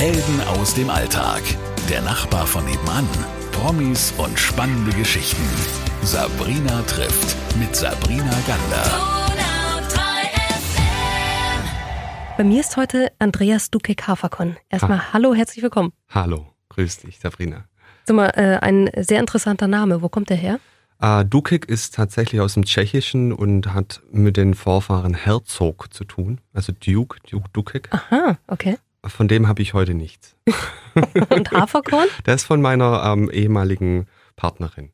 Helden aus dem Alltag. Der Nachbar von nebenan. Promis und spannende Geschichten. Sabrina trifft mit Sabrina Gander. Bei mir ist heute Andreas Dukek-Haferkon. Erstmal ha. hallo, herzlich willkommen. Hallo, grüß dich, Sabrina. Sag mal, äh, ein sehr interessanter Name. Wo kommt der her? Uh, Dukek ist tatsächlich aus dem Tschechischen und hat mit den Vorfahren Herzog zu tun. Also Duke, Duke Dukek. Aha, okay. Von dem habe ich heute nichts. und Haferkorn? Das ist von meiner ähm, ehemaligen Partnerin.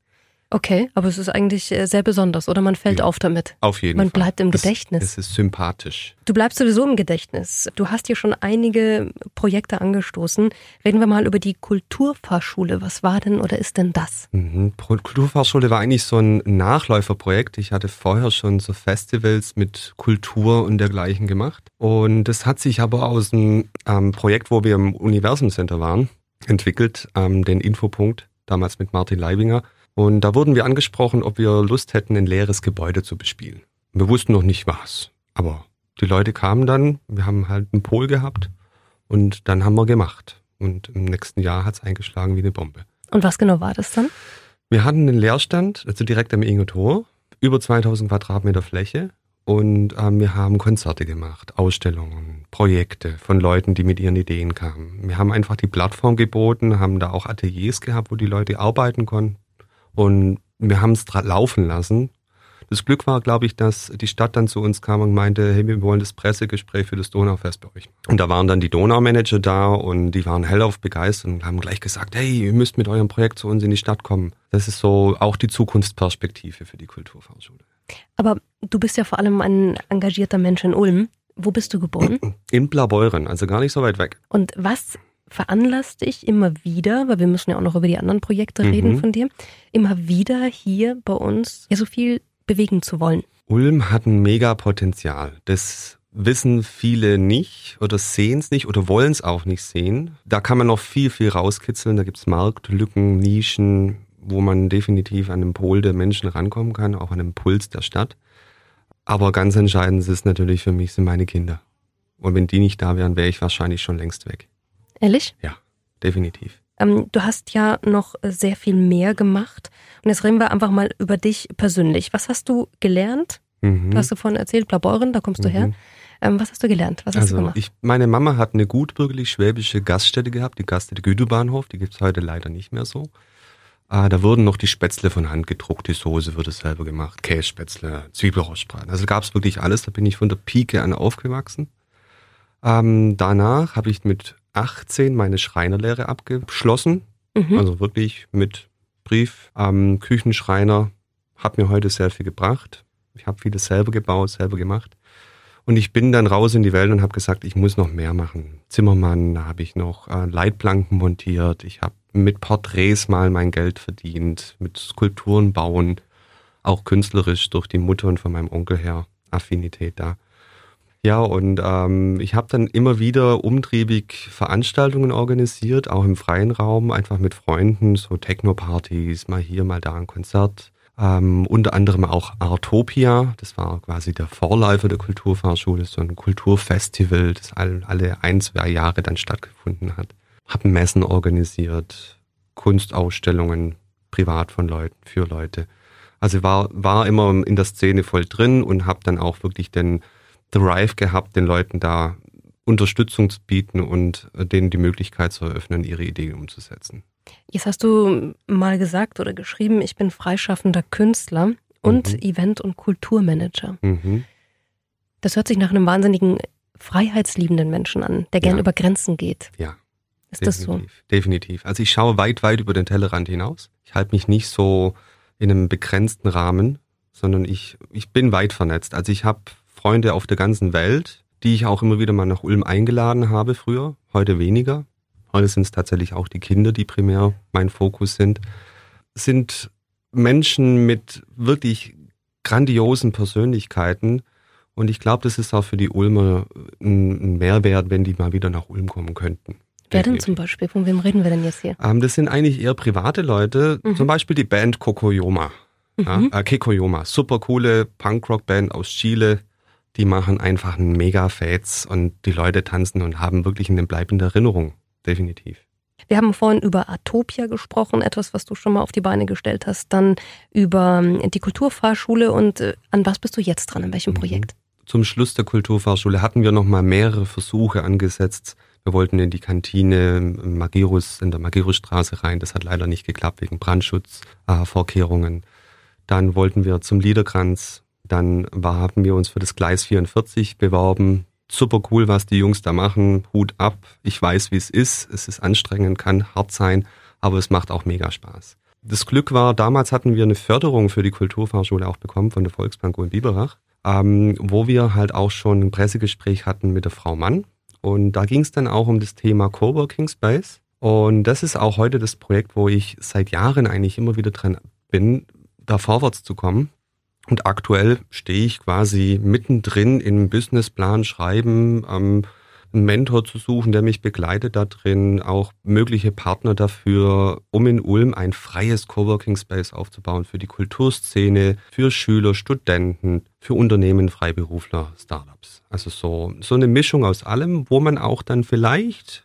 Okay, aber es ist eigentlich äh, sehr besonders, oder? Man fällt ja, auf damit. Auf jeden Man Fall. Man bleibt im Gedächtnis. Es ist sympathisch. Du bleibst sowieso im Gedächtnis. Du hast hier schon einige Projekte angestoßen. Reden wir mal über die Kulturfahrschule. Was war denn oder ist denn das? Mhm. Kulturfahrschule war eigentlich so ein Nachläuferprojekt. Ich hatte vorher schon so Festivals mit Kultur und dergleichen gemacht. Und das hat sich aber aus einem ähm, Projekt, wo wir im Universum Center waren, entwickelt, ähm, den Infopunkt, damals mit Martin Leibinger. Und da wurden wir angesprochen, ob wir Lust hätten, ein leeres Gebäude zu bespielen. Wir wussten noch nicht was, aber die Leute kamen dann, wir haben halt einen Pol gehabt und dann haben wir gemacht. Und im nächsten Jahr hat es eingeschlagen wie eine Bombe. Und was genau war das dann? Wir hatten einen Leerstand, also direkt am Inge Tor, über 2000 Quadratmeter Fläche und ähm, wir haben Konzerte gemacht, Ausstellungen, Projekte von Leuten, die mit ihren Ideen kamen. Wir haben einfach die Plattform geboten, haben da auch Ateliers gehabt, wo die Leute arbeiten konnten. Und wir haben es laufen lassen. Das Glück war, glaube ich, dass die Stadt dann zu uns kam und meinte, hey, wir wollen das Pressegespräch für das Donaufest bei euch. Und da waren dann die Donaumanager da und die waren hellauf begeistert und haben gleich gesagt, hey, ihr müsst mit eurem Projekt zu uns in die Stadt kommen. Das ist so auch die Zukunftsperspektive für die Kulturfachschule. Aber du bist ja vor allem ein engagierter Mensch in Ulm. Wo bist du geboren? In Blaubeuren, also gar nicht so weit weg. Und was veranlasst dich immer wieder, weil wir müssen ja auch noch über die anderen Projekte mhm. reden von dir, immer wieder hier bei uns ja so viel bewegen zu wollen? Ulm hat ein Megapotenzial. Das wissen viele nicht oder sehen es nicht oder wollen es auch nicht sehen. Da kann man noch viel, viel rauskitzeln. Da gibt es Marktlücken, Nischen, wo man definitiv an den Pol der Menschen rankommen kann, auch an den Puls der Stadt. Aber ganz entscheidend ist natürlich für mich sind meine Kinder. Und wenn die nicht da wären, wäre ich wahrscheinlich schon längst weg. Ehrlich? Ja, definitiv. Ähm, du hast ja noch sehr viel mehr gemacht. Und jetzt reden wir einfach mal über dich persönlich. Was hast du gelernt? Mhm. Du hast du vorhin erzählt, Blaubeuren, da kommst du mhm. her. Ähm, was hast du gelernt? Was hast also, du gemacht? Ich, meine Mama hat eine gutbürgerlich-schwäbische Gaststätte gehabt, die Gaststätte Güterbahnhof, die gibt es heute leider nicht mehr so. Ah, da wurden noch die Spätzle von Hand gedruckt, die Soße wurde selber gemacht, Kässpätzle, Zwiebelrostbraten. Also gab es wirklich alles, da bin ich von der Pike an aufgewachsen. Ähm, danach habe ich mit 18 meine Schreinerlehre abgeschlossen. Mhm. Also wirklich mit Brief. Ähm, Küchenschreiner hat mir heute sehr viel gebracht. Ich habe vieles selber gebaut, selber gemacht. Und ich bin dann raus in die Welt und habe gesagt, ich muss noch mehr machen. Zimmermann, da habe ich noch Leitplanken montiert. Ich habe mit Porträts mal mein Geld verdient, mit Skulpturen bauen, auch künstlerisch durch die Mutter und von meinem Onkel her Affinität da. Ja, und ähm, ich habe dann immer wieder umtriebig Veranstaltungen organisiert, auch im freien Raum, einfach mit Freunden, so Techno-Partys, mal hier, mal da ein Konzert. Ähm, unter anderem auch Artopia, das war quasi der Vorläufer der Kulturfahrschule, so ein Kulturfestival, das all, alle ein, zwei Jahre dann stattgefunden hat. Hab Messen organisiert, Kunstausstellungen, privat von Leuten, für Leute. Also war, war immer in der Szene voll drin und habe dann auch wirklich den Drive gehabt, den Leuten da Unterstützung zu bieten und äh, denen die Möglichkeit zu eröffnen, ihre Ideen umzusetzen. Jetzt hast du mal gesagt oder geschrieben, ich bin freischaffender Künstler und mhm. Event- und Kulturmanager. Mhm. Das hört sich nach einem wahnsinnigen freiheitsliebenden Menschen an, der gern ja. über Grenzen geht. Ja. Ist definitiv, das so? Definitiv. Also ich schaue weit, weit über den Tellerrand hinaus. Ich halte mich nicht so in einem begrenzten Rahmen, sondern ich, ich bin weit vernetzt. Also ich habe Freunde auf der ganzen Welt, die ich auch immer wieder mal nach Ulm eingeladen habe früher, heute weniger. Heute sind es tatsächlich auch die Kinder, die primär mein Fokus sind. Sind Menschen mit wirklich grandiosen Persönlichkeiten. Und ich glaube, das ist auch für die Ulmer ein Mehrwert, wenn die mal wieder nach Ulm kommen könnten. Wer denn zum Beispiel? Von wem reden wir denn jetzt hier? Ähm, das sind eigentlich eher private Leute. Mhm. Zum Beispiel die Band Kokoyoma. Mhm. Ja, äh, Kekoyoma. Super coole Punkrock-Band aus Chile die machen einfach einen mega Fates und die Leute tanzen und haben wirklich eine bleibende Erinnerung definitiv. Wir haben vorhin über Atopia gesprochen, etwas, was du schon mal auf die Beine gestellt hast. Dann über ähm, die Kulturfahrschule und äh, an was bist du jetzt dran? An welchem mhm. Projekt? Zum Schluss der Kulturfahrschule hatten wir noch mal mehrere Versuche angesetzt. Wir wollten in die Kantine Magirus, in der Magirusstraße rein. Das hat leider nicht geklappt wegen Brandschutzvorkehrungen. Äh, Dann wollten wir zum Liederkranz. Dann haben wir uns für das Gleis 44 beworben super cool, was die Jungs da machen. Hut ab. Ich weiß, wie es ist. Es ist anstrengend, kann hart sein, aber es macht auch mega Spaß. Das Glück war, damals hatten wir eine Förderung für die Kulturfahrschule auch bekommen von der Volksbank in Biberach, ähm, wo wir halt auch schon ein Pressegespräch hatten mit der Frau Mann. Und da ging es dann auch um das Thema Coworking Space. Und das ist auch heute das Projekt, wo ich seit Jahren eigentlich immer wieder dran bin, da vorwärts zu kommen. Und aktuell stehe ich quasi mittendrin im Businessplan schreiben, ähm, einen Mentor zu suchen, der mich begleitet da drin, auch mögliche Partner dafür, um in Ulm ein freies Coworking Space aufzubauen für die Kulturszene, für Schüler, Studenten, für Unternehmen, Freiberufler, Startups. Also so, so eine Mischung aus allem, wo man auch dann vielleicht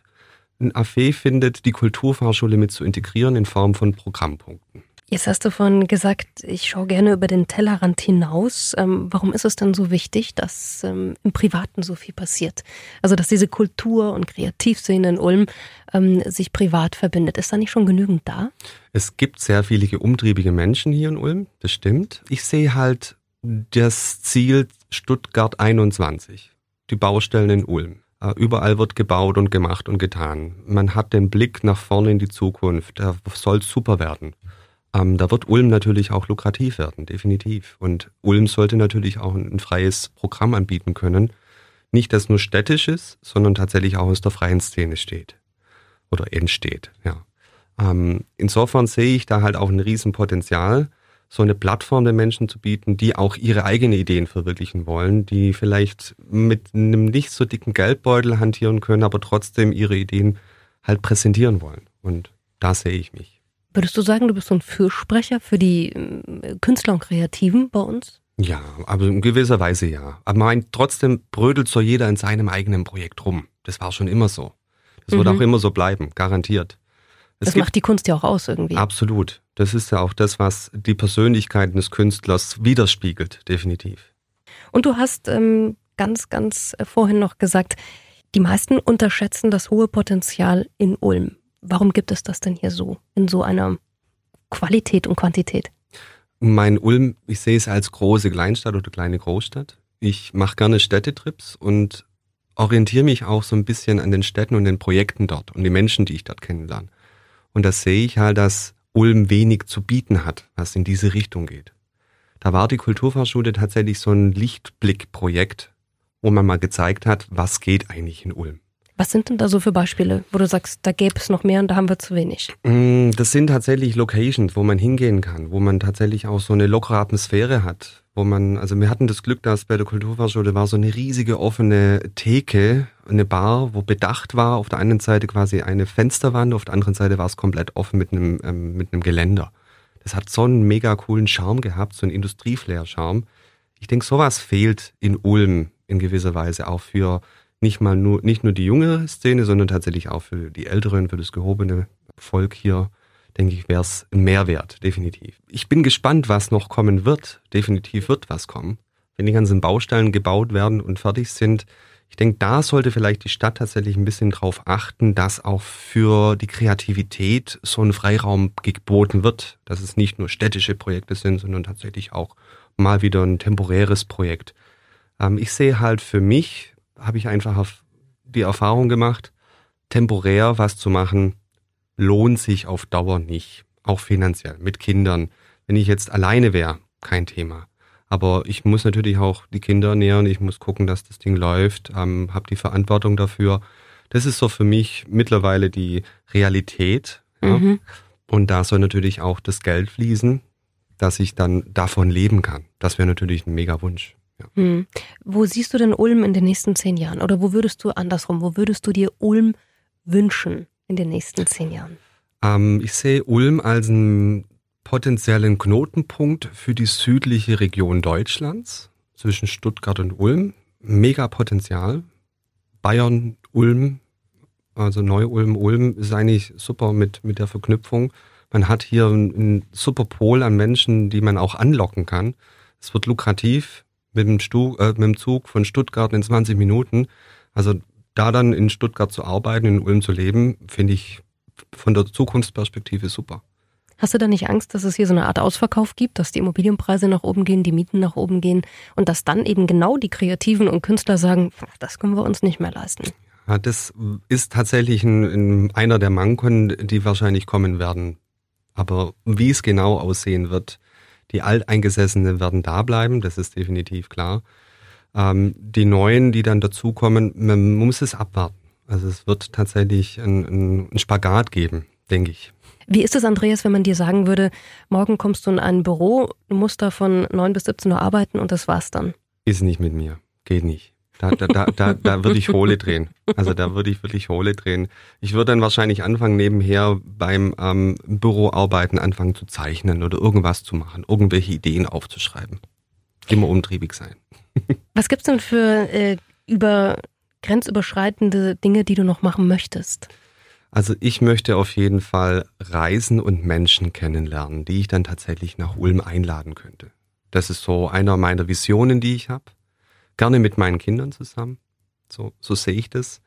ein Affe findet, die Kulturfahrschule mit zu integrieren in Form von Programmpunkten. Jetzt hast du vorhin gesagt, ich schaue gerne über den Tellerrand hinaus. Ähm, warum ist es denn so wichtig, dass ähm, im Privaten so viel passiert? Also, dass diese Kultur- und Kreativszene in Ulm ähm, sich privat verbindet. Ist da nicht schon genügend da? Es gibt sehr viele umtriebige Menschen hier in Ulm, das stimmt. Ich sehe halt das Ziel Stuttgart 21, die Baustellen in Ulm. Äh, überall wird gebaut und gemacht und getan. Man hat den Blick nach vorne in die Zukunft. Da soll super werden. Ähm, da wird Ulm natürlich auch lukrativ werden, definitiv. Und Ulm sollte natürlich auch ein, freies Programm anbieten können. Nicht, das nur städtisch ist, sondern tatsächlich auch aus der freien Szene steht. Oder entsteht, ja. Ähm, insofern sehe ich da halt auch ein Riesenpotenzial, so eine Plattform den Menschen zu bieten, die auch ihre eigenen Ideen verwirklichen wollen, die vielleicht mit einem nicht so dicken Geldbeutel hantieren können, aber trotzdem ihre Ideen halt präsentieren wollen. Und da sehe ich mich. Würdest du sagen, du bist so ein Fürsprecher für die äh, Künstler und Kreativen bei uns? Ja, aber in gewisser Weise ja. Aber mein, trotzdem brödelt so jeder in seinem eigenen Projekt rum. Das war schon immer so. Das mhm. wird auch immer so bleiben, garantiert. Es das macht die Kunst ja auch aus irgendwie. Absolut. Das ist ja auch das, was die Persönlichkeit des Künstlers widerspiegelt, definitiv. Und du hast ähm, ganz, ganz äh, vorhin noch gesagt, die meisten unterschätzen das hohe Potenzial in Ulm. Warum gibt es das denn hier so, in so einer Qualität und Quantität? Mein Ulm, ich sehe es als große Kleinstadt oder kleine Großstadt. Ich mache gerne Städtetrips und orientiere mich auch so ein bisschen an den Städten und den Projekten dort und die Menschen, die ich dort kennenlerne. Und da sehe ich halt, dass Ulm wenig zu bieten hat, was in diese Richtung geht. Da war die Kulturfachschule tatsächlich so ein Lichtblickprojekt, wo man mal gezeigt hat, was geht eigentlich in Ulm. Was sind denn da so für Beispiele, wo du sagst, da gäbe es noch mehr und da haben wir zu wenig? Mm, das sind tatsächlich Locations, wo man hingehen kann, wo man tatsächlich auch so eine lockere Atmosphäre hat. Wo man, also wir hatten das Glück, dass bei der Kulturfachschule war so eine riesige offene Theke, eine Bar, wo bedacht war, auf der einen Seite quasi eine Fensterwand, auf der anderen Seite war es komplett offen mit einem, ähm, mit einem Geländer. Das hat so einen mega coolen Charme gehabt, so einen Industrieflair-Charme. Ich denke, sowas fehlt in Ulm in gewisser Weise auch für nicht mal nur, nicht nur die junge Szene, sondern tatsächlich auch für die Älteren, für das gehobene Volk hier, denke ich, wäre es ein Mehrwert, definitiv. Ich bin gespannt, was noch kommen wird. Definitiv wird was kommen. Wenn die ganzen Baustellen gebaut werden und fertig sind, ich denke, da sollte vielleicht die Stadt tatsächlich ein bisschen drauf achten, dass auch für die Kreativität so ein Freiraum geboten wird, dass es nicht nur städtische Projekte sind, sondern tatsächlich auch mal wieder ein temporäres Projekt. Ähm, ich sehe halt für mich habe ich einfach die Erfahrung gemacht, temporär was zu machen, lohnt sich auf Dauer nicht. Auch finanziell, mit Kindern. Wenn ich jetzt alleine wäre, kein Thema. Aber ich muss natürlich auch die Kinder ernähren, ich muss gucken, dass das Ding läuft, ähm, habe die Verantwortung dafür. Das ist so für mich mittlerweile die Realität. Ja? Mhm. Und da soll natürlich auch das Geld fließen, dass ich dann davon leben kann. Das wäre natürlich ein mega Wunsch. Ja. Hm. Wo siehst du denn Ulm in den nächsten zehn Jahren? Oder wo würdest du andersrum, wo würdest du dir Ulm wünschen in den nächsten zehn Jahren? Ähm, ich sehe Ulm als einen potenziellen Knotenpunkt für die südliche Region Deutschlands zwischen Stuttgart und Ulm. Mega Potenzial. Bayern, Ulm, Also Neu-Ulm-Ulm ist eigentlich super mit, mit der Verknüpfung. Man hat hier einen, super Pol an Menschen, die man auch anlocken kann. Es wird lukrativ mit dem, Stu äh, mit dem Zug von Stuttgart in 20 Minuten. Also da dann in Stuttgart zu arbeiten, in Ulm zu leben, finde ich von der Zukunftsperspektive super. Hast du da nicht Angst, dass es hier so eine Art Ausverkauf gibt, dass die Immobilienpreise nach oben gehen, die Mieten nach oben gehen und dass dann eben genau die Kreativen und Künstler sagen, das können wir uns nicht mehr leisten? Ja, das ist tatsächlich ein, ein, einer der Manken, die wahrscheinlich kommen werden. Aber wie es genau aussehen wird, die Alteingesessenen werden da bleiben, das ist definitiv klar. Ähm, die Neuen, die dann dazukommen, man muss es abwarten. Also es wird tatsächlich ein, ein Spagat geben, denke ich. Wie ist es, Andreas, wenn man dir sagen würde, morgen kommst du in ein Büro, du musst da von 9 bis 17 Uhr arbeiten und das war's dann? Ist nicht mit mir. Geht nicht. Da, da, da, da, da würde ich Hohle drehen. Also da würde ich wirklich Hohle drehen. Ich würde dann wahrscheinlich anfangen, nebenher beim ähm, Büroarbeiten anfangen zu zeichnen oder irgendwas zu machen, irgendwelche Ideen aufzuschreiben. Immer umtriebig sein. Was gibt's denn für äh, über grenzüberschreitende Dinge, die du noch machen möchtest? Also ich möchte auf jeden Fall reisen und Menschen kennenlernen, die ich dann tatsächlich nach Ulm einladen könnte. Das ist so einer meiner Visionen, die ich habe. Gerne mit meinen Kindern zusammen. So, so sehe ich das.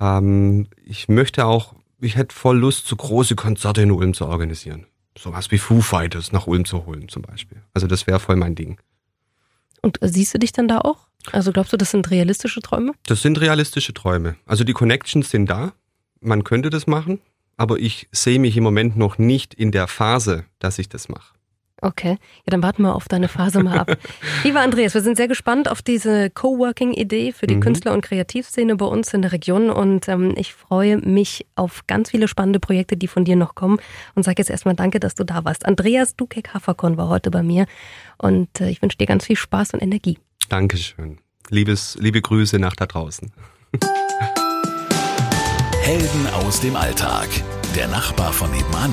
Ähm, ich möchte auch, ich hätte voll Lust, so große Konzerte in Ulm zu organisieren. Sowas wie Foo Fighters nach Ulm zu holen zum Beispiel. Also das wäre voll mein Ding. Und siehst du dich dann da auch? Also glaubst du, das sind realistische Träume? Das sind realistische Träume. Also die Connections sind da man könnte das machen, aber ich sehe mich im Moment noch nicht in der Phase, dass ich das mache. Okay, ja, dann warten wir auf deine Phase mal ab. Lieber Andreas, wir sind sehr gespannt auf diese Coworking-Idee für die mhm. Künstler- und Kreativszene bei uns in der Region und ähm, ich freue mich auf ganz viele spannende Projekte, die von dir noch kommen und sage jetzt erstmal danke, dass du da warst. Andreas Dukek-Haferkorn war heute bei mir und äh, ich wünsche dir ganz viel Spaß und Energie. Dankeschön. Liebes, liebe Grüße nach da draußen. Helden aus dem Alltag. Der Nachbar von nebenan.